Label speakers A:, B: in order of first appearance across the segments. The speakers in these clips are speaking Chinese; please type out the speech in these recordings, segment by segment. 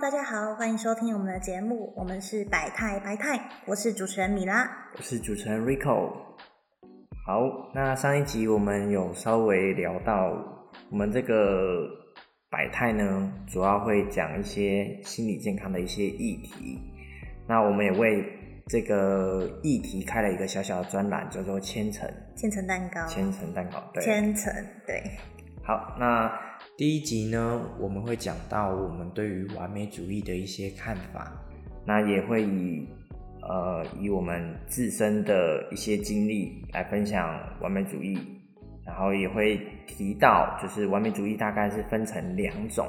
A: 大家好，欢迎收听我们的节目，我们是百态百态，我是主持人米拉，
B: 我是主持人 Rico。好，那上一集我们有稍微聊到，我们这个百态呢，主要会讲一些心理健康的一些议题。那我们也为这个议题开了一个小小的专栏，叫做千层
A: 千层蛋糕，
B: 千层蛋糕，对，
A: 千层，对。
B: 好，那第一集呢，我们会讲到我们对于完美主义的一些看法，那也会以呃以我们自身的一些经历来分享完美主义，然后也会提到就是完美主义大概是分成两种，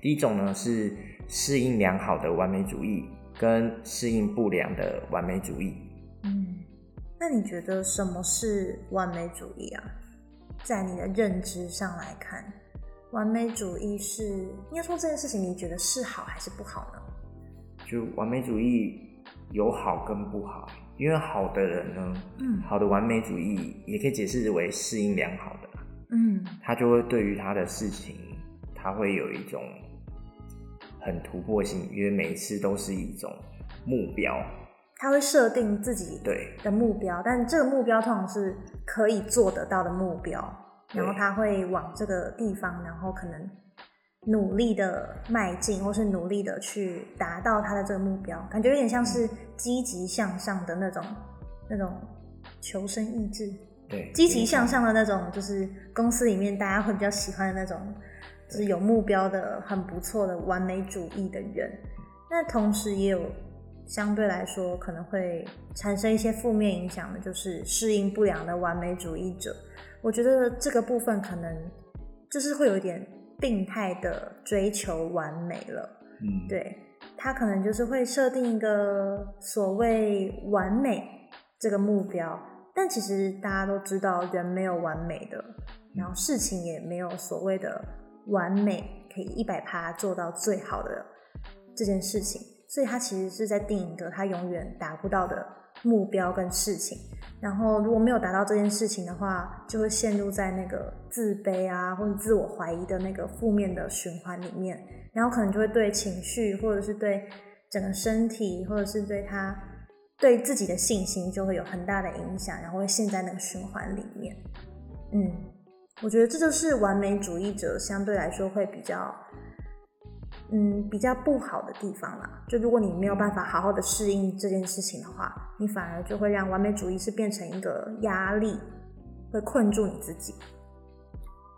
B: 第一种呢是适应良好的完美主义，跟适应不良的完美主义。
A: 嗯，那你觉得什么是完美主义啊？在你的认知上来看，完美主义是应该说这件事情，你觉得是好还是不好呢？
B: 就完美主义有好跟不好，因为好的人呢，嗯，好的完美主义也可以解释为适应良好的，嗯，他就会对于他的事情，他会有一种很突破性，因为每一次都是一种目标。
A: 他会设定自己对。的目标，但这个目标通常是可以做得到的目标，然后他会往这个地方，然后可能努力的迈进，或是努力的去达到他的这个目标，感觉有点像是积极向上的那种那种求生意志，
B: 对，
A: 积极向上的那种，就是公司里面大家会比较喜欢的那种，就是有目标的、很不错的完美主义的人。那同时也有。相对来说，可能会产生一些负面影响的，就是适应不良的完美主义者。我觉得这个部分可能就是会有一点病态的追求完美了。嗯，对他可能就是会设定一个所谓完美这个目标，但其实大家都知道，人没有完美的，然后事情也没有所谓的完美，可以一百趴做到最好的这件事情。所以他其实是在定一个他永远达不到的目标跟事情，然后如果没有达到这件事情的话，就会陷入在那个自卑啊或者自我怀疑的那个负面的循环里面，然后可能就会对情绪或者是对整个身体或者是对他对自己的信心就会有很大的影响，然后会陷在那个循环里面。嗯，我觉得这就是完美主义者相对来说会比较。嗯，比较不好的地方啦，就如果你没有办法好好的适应这件事情的话，你反而就会让完美主义是变成一个压力，会困住你自己。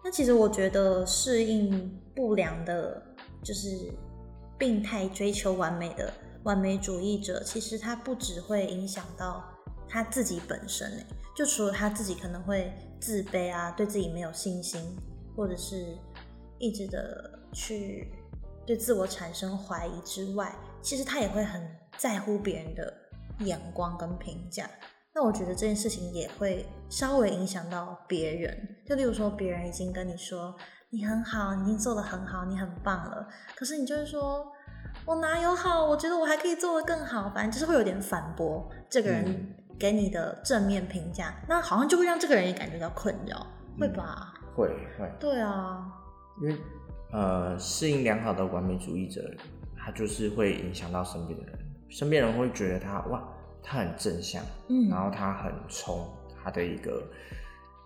A: 那其实我觉得适应不良的，就是病态追求完美的完美主义者，其实他不只会影响到他自己本身诶，就除了他自己可能会自卑啊，对自己没有信心，或者是一直的去。对自我产生怀疑之外，其实他也会很在乎别人的眼光跟评价。那我觉得这件事情也会稍微影响到别人。就例如说，别人已经跟你说你很好，你已经做的很好，你很棒了。可是你就是说我哪有好？我觉得我还可以做的更好。反正就是会有点反驳这个人给你的正面评价，那好像就会让这个人也感觉到困扰，会吧？
B: 会会。
A: 对啊，
B: 因为。呃，适应良好的完美主义者，他就是会影响到身边的人，身边人会觉得他哇，他很正向，嗯，然后他很冲，他的一个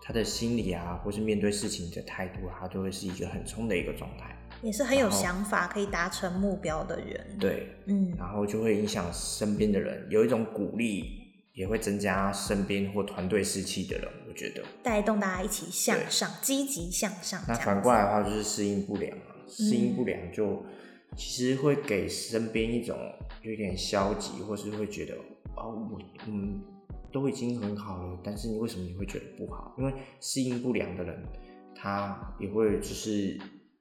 B: 他的心理啊，或是面对事情的态度，他就会是一个很冲的一个状态，
A: 也是很有想法，可以达成目标的人，
B: 对，嗯，然后就会影响身边的人，有一种鼓励，也会增加身边或团队士气的人。我觉得
A: 带动大家一起向上，积极向上。
B: 那反过来的话，就是适应不良啊，适应不良就其实会给身边一种有点消极，或是会觉得哦，我嗯都已经很好了，但是你为什么你会觉得不好？因为适应不良的人，他也会就是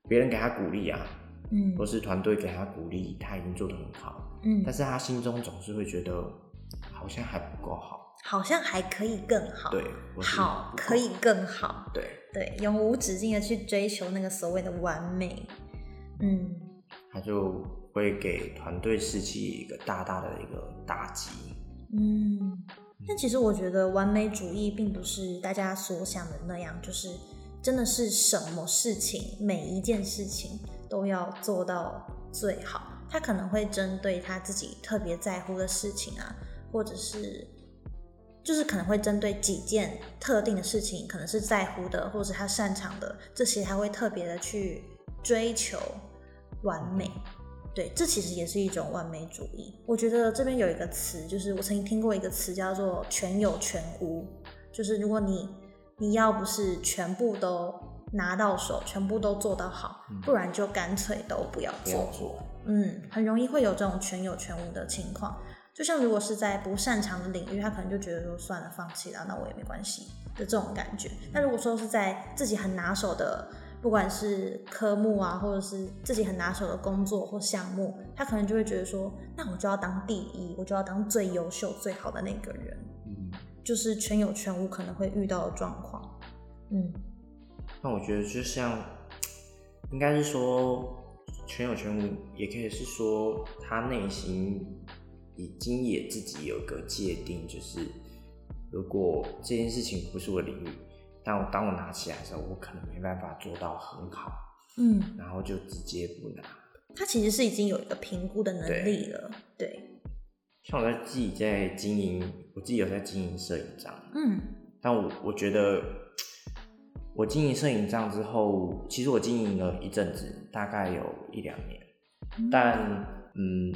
B: 别人给他鼓励啊，嗯，或是团队给他鼓励，他已经做得很好，嗯，但是他心中总是会觉得好像还不够好。
A: 好像还可以更好，
B: 对，
A: 好可以更好，
B: 对。
A: 对，永无止境的去追求那个所谓的完美，
B: 嗯，他就会给团队士气一个大大的一个打击，
A: 嗯，但其实我觉得完美主义并不是大家所想的那样，就是真的是什么事情每一件事情都要做到最好。他可能会针对他自己特别在乎的事情啊，或者是就是可能会针对几件特定的事情，可能是在乎的，或者是他擅长的这些，他会特别的去追求完美。对，这其实也是一种完美主义。我觉得这边有一个词，就是我曾经听过一个词叫做“全有全无”，就是如果你你要不是全部都拿到手，全部都做到好，不然就干脆都不要。做，嗯，很容易会有这种全有全无的情况。就像如果是在不擅长的领域，他可能就觉得说算了，放弃了，那我也没关系的这种感觉。那如果说是在自己很拿手的，不管是科目啊，或者是自己很拿手的工作或项目，他可能就会觉得说，那我就要当第一，我就要当最优秀、最好的那个人，
B: 嗯，
A: 就是全有全无可能会遇到的状况。嗯
B: 那我觉得就像，应该是说全有全无，也可以是说他内心已经也自己有个界定，就是如果这件事情不是我的领域，但我当我拿起来的时候，我可能没办法做到很好，
A: 嗯，
B: 然后就直接不拿。
A: 他其实是已经有一个评估的能力了。对，
B: 像我在自己在经营，我自己有在经营摄影帐，
A: 嗯
B: 但我我觉得，我经营摄影账之后，其实我经营了一阵子，大概有一两年。但嗯，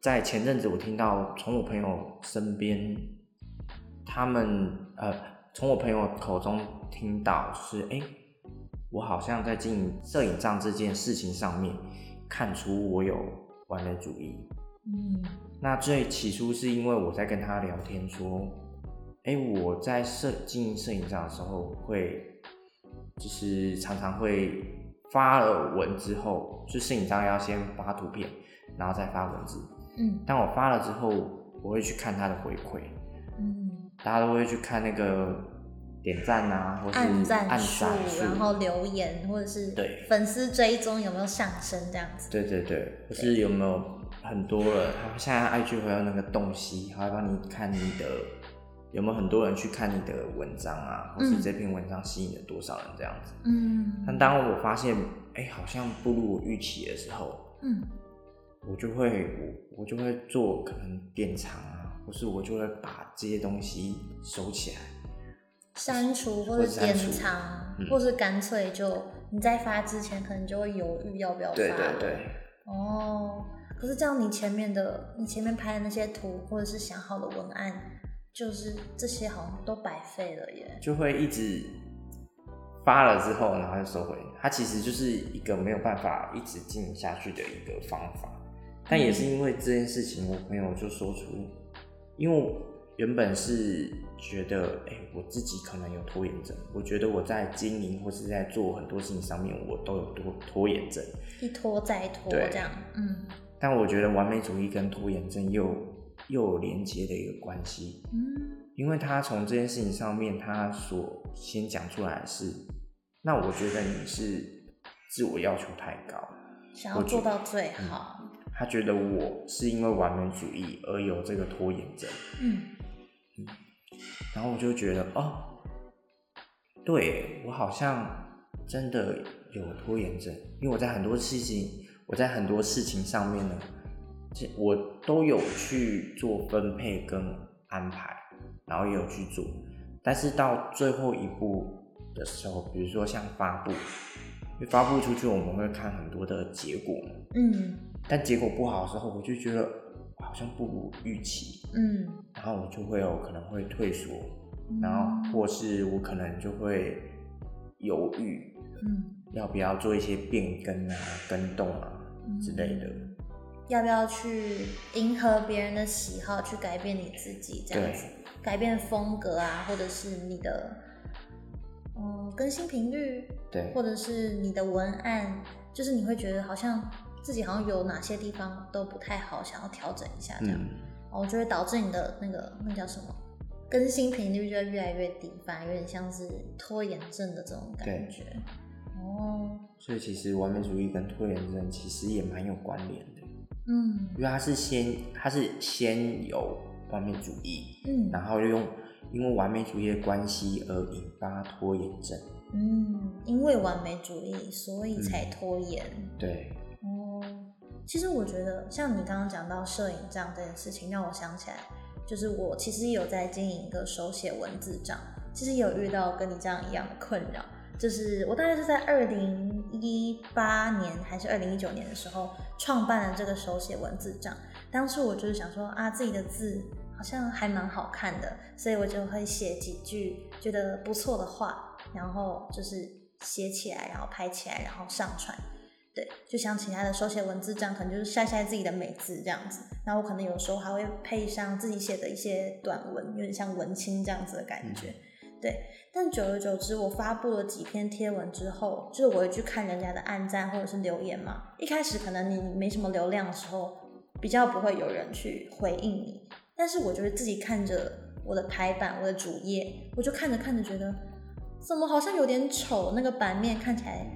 B: 在前阵子我听到从我朋友身边，他们呃，从我朋友口中听到，是哎、诶我好像在经营摄影账这件事情上面，看出我有完美主义。
A: 嗯
B: 那最起初是因为我在跟他聊天说，哎、我在摄经营摄影账的时候会，就是常常会发了文之后，就摄影账要先发图片，然后再发文字。
A: 嗯。
B: 当我发了之后，我会去看他的回馈，
A: 嗯，
B: 大家都会去看那个点赞啊，或是
A: 按赞然后留言或者是
B: 对。
A: 粉丝追踪有没有上升这样子。
B: 对对对，或是有没有很多人，他们现在 IG 会有那个洞悉，还会帮你看你的有没有很多人去看你的文章啊，或是
A: 嗯
B: 这篇文章吸引了多少人这样子。
A: 嗯。
B: 但当我发现，哎、好像不如我预期的时候，
A: 嗯
B: 我就会我我就会做可能典藏啊，或是我就会把这些东西收起来。
A: 删除或
B: 或者
A: 者典藏，
B: 嗯
A: 或是干脆就你在发之前可能就会犹豫要不要发。
B: 对对对，
A: 哦，可是这样你前面的你前面拍的那些图或者是想好的文案，就是这些好像都白费了耶。
B: 就会一直发了之后，然后就收回。它其实就是一个没有办法一直经营下去的一个方法。但也是因为这件事情，我朋友就说出，因为原本是觉得，哎、我自己可能有拖延症。我觉得我在经营或是在做很多事情上面，我都有拖拖延症。
A: 一拖再拖
B: 对
A: 这样，嗯
B: 但我觉得完美主义跟拖延症又又有连接的一个关系。
A: 嗯
B: 因为他从这件事情上面，他所先讲出来的是，那我觉得你是自我要求太高，
A: 想要做到最好。
B: 他觉得我是因为完美主义而有这个拖延症，
A: 嗯。
B: 然后我就觉得哦，对我好像真的有拖延症，因为我在很多事情，我在很多事情上面呢，这我都有去做分配跟安排，然后也有去做，但是到最后一步的时候，比如说像发布，因为发布出去我们会看很多的结果，
A: 嗯
B: 但结果不好的时候，我就觉得好像不如预期，
A: 嗯。
B: 然后我就会有可能会退缩，
A: 嗯。
B: 然后或是我可能就会犹豫
A: 嗯，
B: 要不要做一些变更啊、跟动啊之类的。
A: 要不要去迎合别人的喜好，去改变你自己这样子，改变风格啊，或者是你的嗯更新频率，
B: 对。
A: 或者是你的文案，就是你会觉得好像自己好像有哪些地方都不太好，想要调整一下这样，
B: 嗯，
A: 哦，就会导致你的那个那叫什么更新频率就会越来越低，反而有点像是拖延症的这种感觉。哦，
B: 所以其实完美主义跟拖延症其实也蛮有关联的，
A: 嗯。
B: 因为它是先它是先有完美主义，
A: 嗯。
B: 然后又用因为完美主义的关系而引发拖延症。
A: 嗯，因为完美主义，所以才
B: 嗯。
A: 拖延。
B: 对，
A: 哦，其实我觉得，像你刚刚讲到摄影账这件事情，让我想起来，就是我其实有在经营一个手写文字账，其实有遇到跟你这样一样的困扰。就是我大概是在二零一八年还是二零一九年的时候创办了这个手写文字账。当初我就是想说啊，自己的字好像还蛮好看的，所以我就会写几句觉得不错的话，然后就是写起来，然后拍起来，然后上传。对，就像其他的手写文字这样，可能就是晒晒自己的美字这样子。然后我可能有时候还会配上自己写的一些短文，有点像文青这样子的感觉。对，但久而久之，我发布了几篇贴文之后，就是我会去看人家的暗赞或者是留言嘛。一开始可能你没什么流量的时候，比较不会有人去回应你。但是我觉得自己看着我的排版、我的主页，我就看着看着觉得，怎么好像有点丑，那个版面看起来。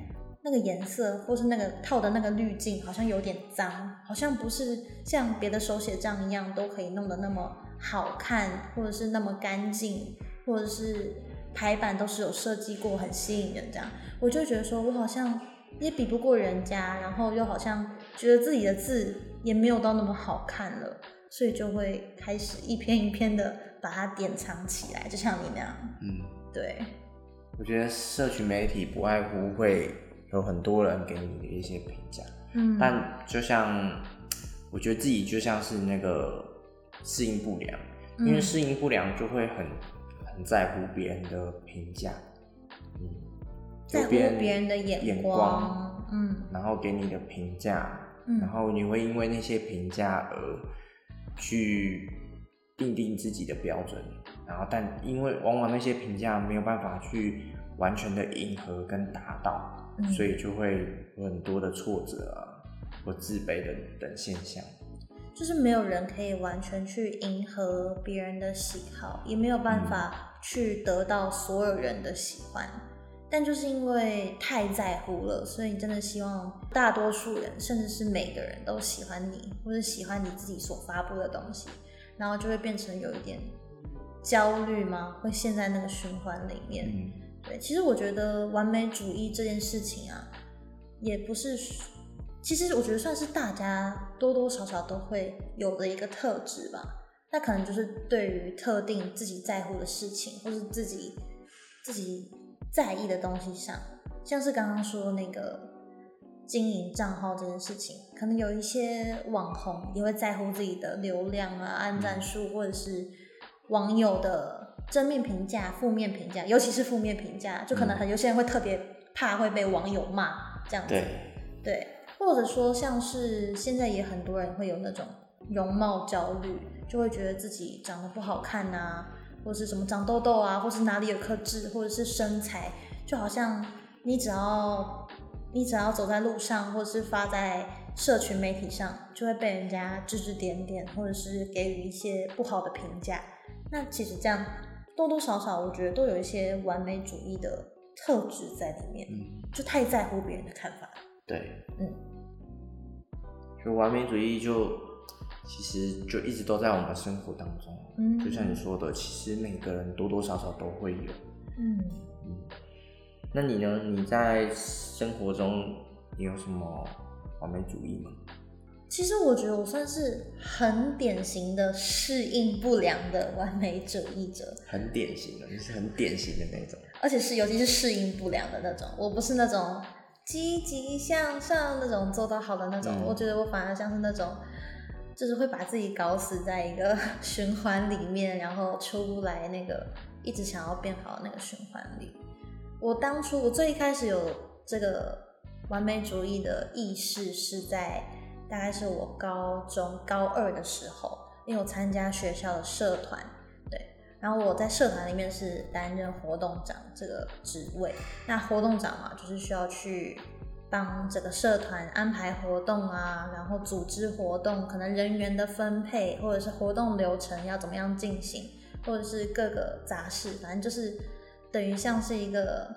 A: 那个颜色，或是那个套的那个滤镜，好像有点脏，好像不是像别的手写账一样都可以弄得那么好看，或者是那么干净，或者是排版都是有设计过，很吸引人这样。我就觉得说，我好像也比不过人家，然后又好像觉得自己的字也没有到那么好看了，所以就会开始一篇一篇的把它典藏起来，就像你那样。嗯，对。
B: 我觉得社群媒体不外乎会。有很多人给你的一些评价，嗯，但就像我觉得自己就像是那个适应不良，因为适应不良就会很很在乎别人的评价，
A: 嗯，在乎别人的眼光，嗯，
B: 然后给你的评价，嗯，然后你会因为那些评价而去定定自己的标准，然后但因为往往那些评价没有办法去完全的迎合跟达到。所以就会有很多的挫折啊，或自卑的等现象。
A: 就是没有人可以完全去迎合别人的喜好，也没有办法去得到所有人的喜欢。但就是因为太在乎了，所以你真的希望大多数人，甚至是每个人都喜欢你，或者喜欢你自己所发布的东西，然后就会变成有一点焦虑吗？会陷在那个循环里面。对，其实我觉得完美主义这件事情啊，也不是，其实我觉得算是大家多多少少都会有的一个特质吧。那可能就是对于特定自己在乎的事情，或是自己自己在意的东西上，像是刚刚说那个经营账号这件事情，可能有一些网红也会在乎自己的流量啊、按赞数，或者是网友的。正面评价、负面评价，尤其是负面评价，就可能很有些人会特别怕会被网友骂这样子。对，或者说像是现在也很多人会有那种容貌焦虑，就会觉得自己长得不好看啊，或者是什么长痘痘啊，或是哪里有颗痣，或者是身材，就好像你只要你只要走在路上，或者是发在社群媒体上，就会被人家指指点点，或者是给予一些不好的评价。那其实这样。多多少少，我觉得都有一些完美主义的特质在里面，就太在乎别人的看法。
B: 对，嗯，就完美主义就其实就一直都在我们生活当中。嗯，就像你说的，其实每个人多多少少都会有。嗯嗯，那你呢？你在生活中你有什么完美主义吗？
A: 其实我觉得我算是很典型的适应不良的完美主义者，
B: 很典型的，就是很典型的那种，
A: 而且是尤其是适应不良的那种。我不是那种积极向上那种做到好的那种，我觉得我反而像是那种，就是会把自己搞死在一个 循环里面，然后出不来那个一直想要变好的那个循环里。我当初我最一开始有这个完美主义的意识是在。大概是我高中高二的时候，因为我参加学校的社团，对，然后我在社团里面是担任活动长这个职位。那活动长嘛，就是需要去帮这个社团安排活动啊，然后组织活动，可能人员的分配，或者是活动流程要怎么样进行，或者是各个杂事，反正就是等于像是一个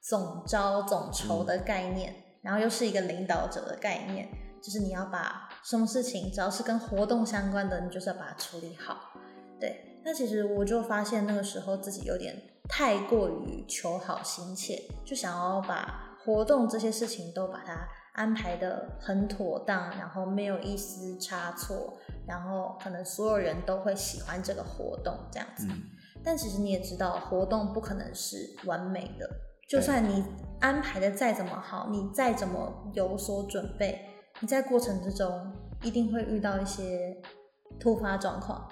A: 总招总筹的概念，然后又是一个领导者的概念。就是你要把什么事情，只要是跟活动相关的，你就是要把它处理好。对，那其实我就发现那个时候自己有点太过于求好心切，就想要把活动这些事情都把它安排的很妥当，然后没有一丝差错，然后可能所有人都会喜欢这个活动这样子。
B: 嗯
A: 但其实你也知道，活动不可能是完美的，就算你安排的再怎么好，你再怎么有所准备，你在过程之中一定会遇到一些突发状况，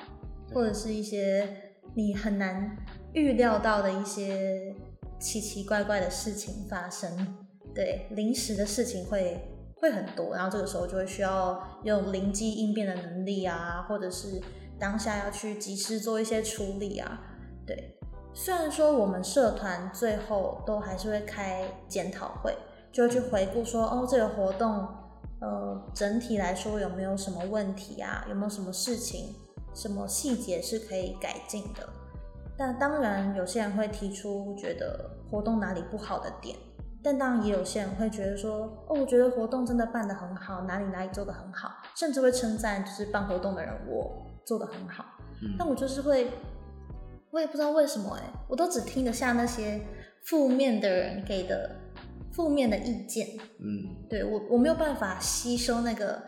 A: 或者是一些你很难预料到的一些奇奇怪怪的事情发生。对，临时的事情会会很多，然后这个时候就会需要用灵机应变的能力啊，或者是当下要去及时做一些处理啊。对，虽然说我们社团最后都还是会开检讨会，就会去回顾说，哦，这个活动，呃，整体来说有没有什么问题啊？有没有什么事情、什么细节是可以改进的？但当然，有些人会提出觉得活动哪里不好的点，但当然也有些人会觉得说，哦，我觉得活动真的办得很好，哪里哪里做得很好，甚至会称赞就是办活动的人我做得很好。
B: 嗯
A: 但我就是会，我也不知道为什么哎、我都只听得下那些负面的人给的负面的意见，
B: 嗯。
A: 对我我没有办法吸收那个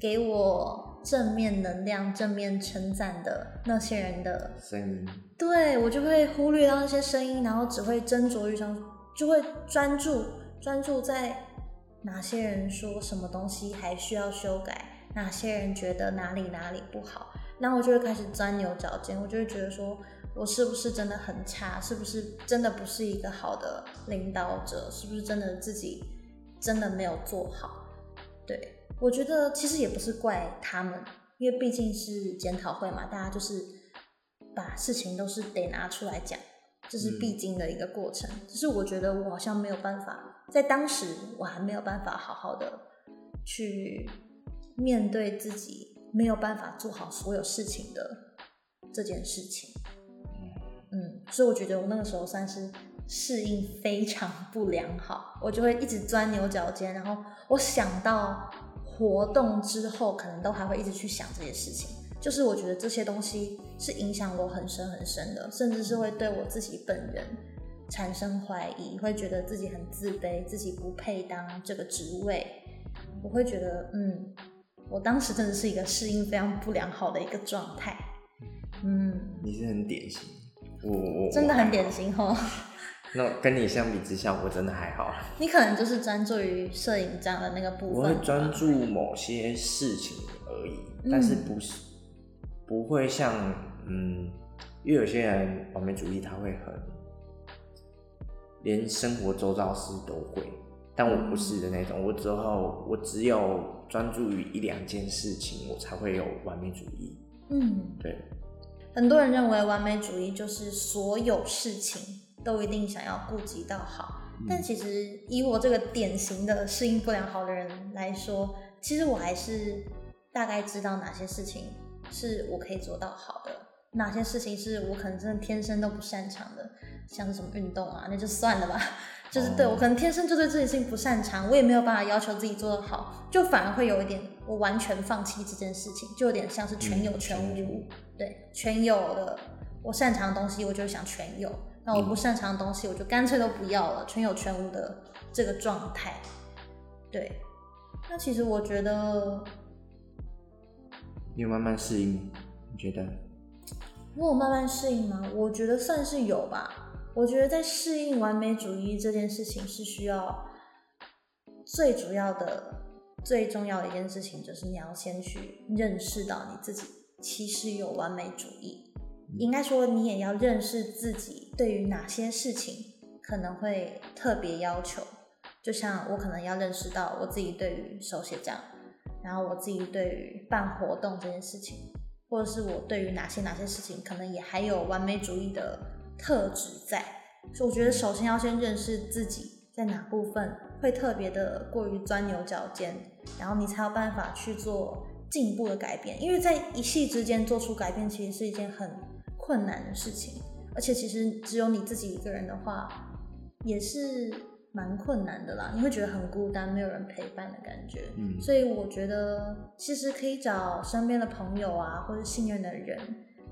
A: 给我正面能量、正面称赞的那些人的，
B: 声音，
A: 对我就会忽略到那些声音，然后只会斟酌于上，就会专注专注在哪些人说什么东西还需要修改，哪些人觉得哪里哪里不好，然后我就会开始钻牛角尖，我就会觉得说我是不是真的很差，是不是真的不是一个好的领导者，是不是真的自己真的没有做好？对我觉得其实也不是怪他们，因为毕竟是检讨会嘛，大家就是把事情都是得拿出来讲，这是必经的一个过程。只是我觉得我好像没有办法，在当时我还没有办法好好的去面对自己没有办法做好所有事情的这件事情。所以我觉得我那个时候算是适应非常不良好，我就会一直钻牛角尖，然后我想到活动之后，可能都还会一直去想这些事情。就是我觉得这些东西是影响我很深很深的，甚至是会对我自己本人产生怀疑，会觉得自己很自卑，自己不配当这个职位。我会觉得，嗯，我当时真的是一个适应非常不良好的一个状态。嗯，
B: 你是很典型，我我
A: 真的很
B: 典。
A: 型哦。
B: 那跟你相比之下，我真的还好。
A: 你可能就是专注于摄影这样的那个部分，
B: 我会专注某些事情而已，
A: 嗯
B: 但是不是不会像嗯，因为有些人完美主义他会很连生活周遭事都会，但我不是的那种，我之后我只有专注于一两件事情，我才会有完美主义。
A: 嗯，
B: 对，
A: 很多人认为完美主义就是所有事情都一定想要顾及到好，但其实以我这个典型的适应不良好的人来说，其实我还是大概知道哪些事情是我可以做到好的，哪些事情是我可能真的天生都不擅长的，像是什么运动啊，那就算了吧。就是对我可能天生就对这件事情不擅长，我也没有办法要求自己做得好，就反而会有一点我完全放弃这件事情，就有点像是全有全无。对，全有的我擅长的东西，我就想全有；那我不擅长的东西，我就干脆都不要了，全有全无的这个状态。对，那其实我觉得
B: 你有慢慢适应，你觉得？
A: 我有慢慢适应吗？我觉得算是有吧。我觉得在适应完美主义这件事情是需要最主要的、最重要的一件事情，就是你要先去认识到你自己其实有完美主义。应该说，你也要认识自己对于哪些事情可能会特别要求。就像我可能要认识到我自己对于手写账，然后我自己对于办活动这件事情，或者是我对于哪些哪些事情，可能也还有完美主义的特质在。所以我觉得首先要先认识自己在哪部分会特别的过于钻牛角尖，然后你才有办法去做进步的改变。因为在一系之间做出改变，其实是一件很困难的事情，而且其实只有你自己一个人的话，也是蛮困难的啦。你会觉得很孤单，没有人陪伴的感觉。
B: 嗯
A: 所以我觉得其实可以找身边的朋友啊，或者信任的人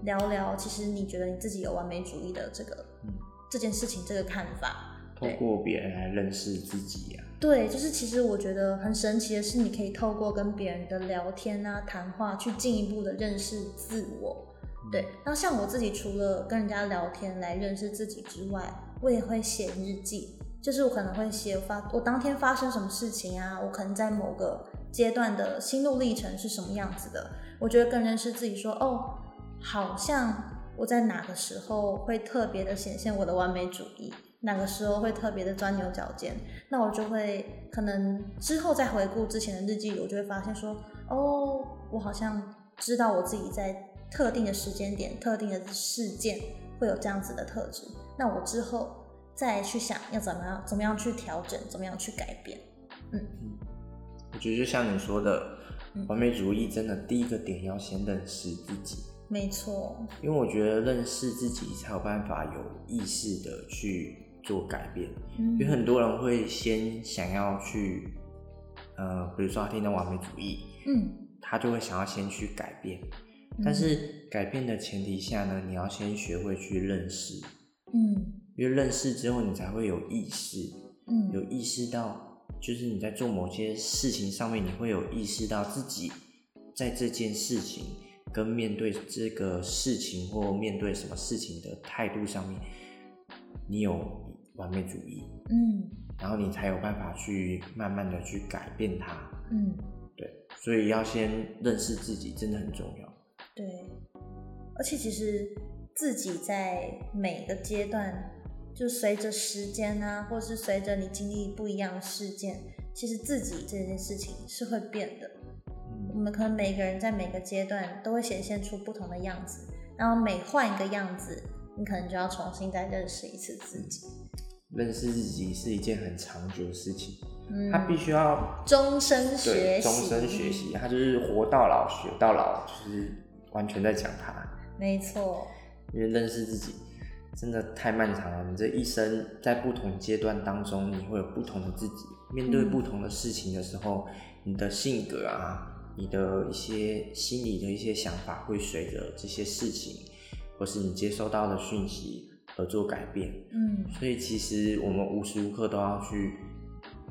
A: 聊聊。其实你觉得你自己有完美主义的这个、
B: 嗯
A: 这件事情这个看法，
B: 透过别人来认识自己啊。
A: 对，就是其实我觉得很神奇的是，你可以透过跟别人的聊天啊、谈话，去进一步的认识自我。对，那像我自己，除了跟人家聊天来认识自己之外，我也会写日记，就是我可能会写发我当天发生什么事情啊，我可能在某个阶段的心路历程是什么样子的，我觉得更认识自己，说哦，好像我在哪个时候会特别的显现我的完美主义，哪个时候会特别的钻牛角尖，那我就会可能之后再回顾之前的日记，我就会发现说，哦，我好像知道我自己在。特定的时间点、特定的事件会有这样子的特质，那我之后再去想要怎么样、怎么样去调整、怎么样去改变。嗯嗯，
B: 我觉得就像你说的，完美主义真的第一个点要先认识自己。
A: 没错，
B: 因为我觉得认识自己才有办法有意识的去做改变。嗯，因为很多人会先想要去，呃，比如说他听到完美主义，嗯，他就会想要先去改变。但是改变的前提下呢，你要先学会去认识，嗯，因为认识之后，你才会有意识，嗯，有意识到，就是你在做某些事情上面，你会有意识到自己在这件事情跟面对这个事情或面对什么事情的态度上面，你有完美主义，嗯，然后你才有办法去慢慢的去改变它，嗯，对，所以要先认识自己真的很重要。
A: 对，而且其实自己在每个阶段，就随着时间啊，或是随着你经历不一样的事件，其实自己这件事情是会变的。我们可能每个人在每个阶段都会显现出不同的样子，然后每换一个样子，你可能就要重新再认识一次自己。
B: 认识自己是一件很长久的事情，他必须要
A: 终身学
B: 习，终身学习，他就是活到老学到老，就是。完全在讲他，
A: 没错。
B: 因为认识自己真的太漫长了，你这一生在不同阶段当中，你会有不同的自己。面对不同的事情的时候，你的性格啊，你的一些心理的一些想法，会随着这些事情，或是你接收到的讯息而做改变。嗯，所以其实我们无时无刻都要去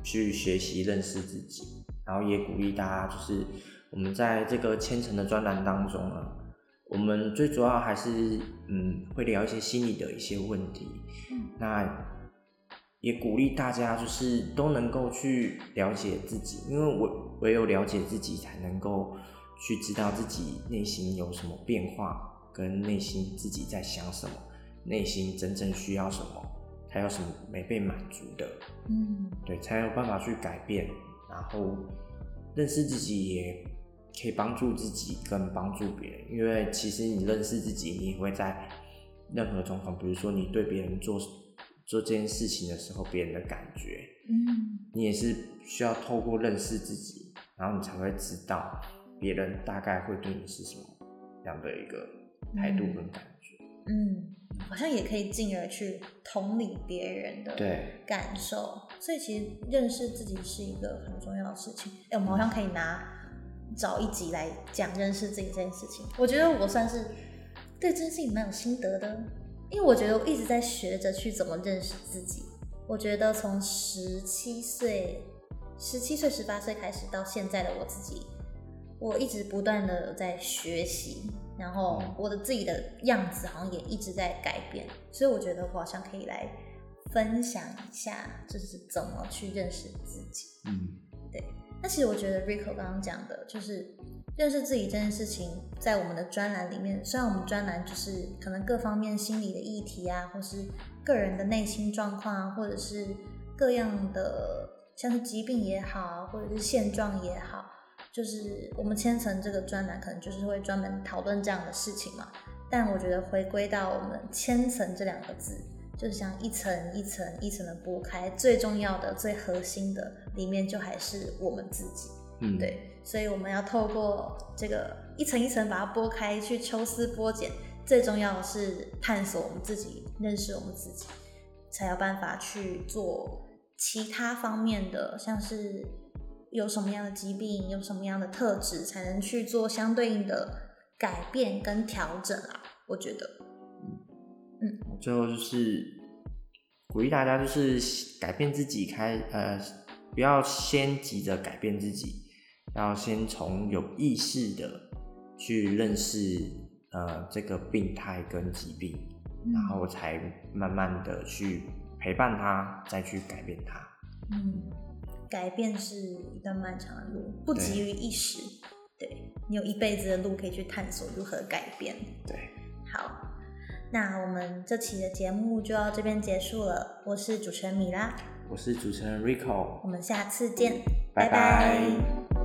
B: 去学习认识自己，然后也鼓励大家就是。我们在这个千层的专栏当中呢，我们最主要还是嗯会聊一些心理的一些问题，那也鼓励大家就是都能够去了解自己，因为我唯有了解自己，才能够去知道自己内心有什么变化，跟内心自己在想什么，内心真正需要什么，还有什么没被满足的，嗯，对，才有办法去改变，然后认识自己也。可以帮助自己跟帮助别人，因为其实你认识自己，你会在任何状况，比如说你对别人做做这件事情的时候，别人的感觉，嗯，你也是需要透过认识自己，然后你才会知道别人大概会对你是什么样的一个态度跟感觉，
A: 嗯，好像也可以进而去同理别人的感受，所以其实认识自己是一个很重要的事情。哎，我们好像可以拿。找一集来讲认识自己这件事情，我觉得我算是对这件事情蛮有心得的，因为我觉得我一直在学着去怎么认识自己。我觉得从十七岁、十七岁、十八岁开始到现在的我自己，我一直不断的在学习，然后我的自己的样子好像也一直在改变，所以我觉得我好像可以来分享一下，就是怎么去认识自己。嗯，其实我觉得 Rico 刚刚讲的，就是认识自己这件事情，在我们的专栏里面，虽然我们专栏就是可能各方面心理的议题啊，或是个人的内心状况啊，或者是各样的像是疾病也好，或者是现状也好，就是我们千层这个专栏可能就是会专门讨论这样的事情嘛。但我觉得回归到我们千层这两个字。就像一层一层一层的剥开，最重要的、最核心的里面，就还是我们自己。嗯，对，所以我们要透过这个一层一层把它剥开，去抽丝剥茧。最重要的是探索我们自己，认识我们自己，才有办法去做其他方面的，像是有什么样的疾病，有什么样的特质，才能去做相对应的改变跟调整啊。我觉得。
B: 最后就是鼓励大家，就是改变自己，开呃不要先急着改变自己，要先从有意识的去认识呃这个病态跟疾病，然后才慢慢的去陪伴他，再去改变他。
A: 嗯，改变是一段漫长的路，不急于一时。对你有一辈子的路可以去探索如何改变。
B: 对，
A: 好，那我们这期的节目就到这边结束了。我是主持人米拉，
B: 我是主持人 Rico，
A: 我们下次见，
B: 拜拜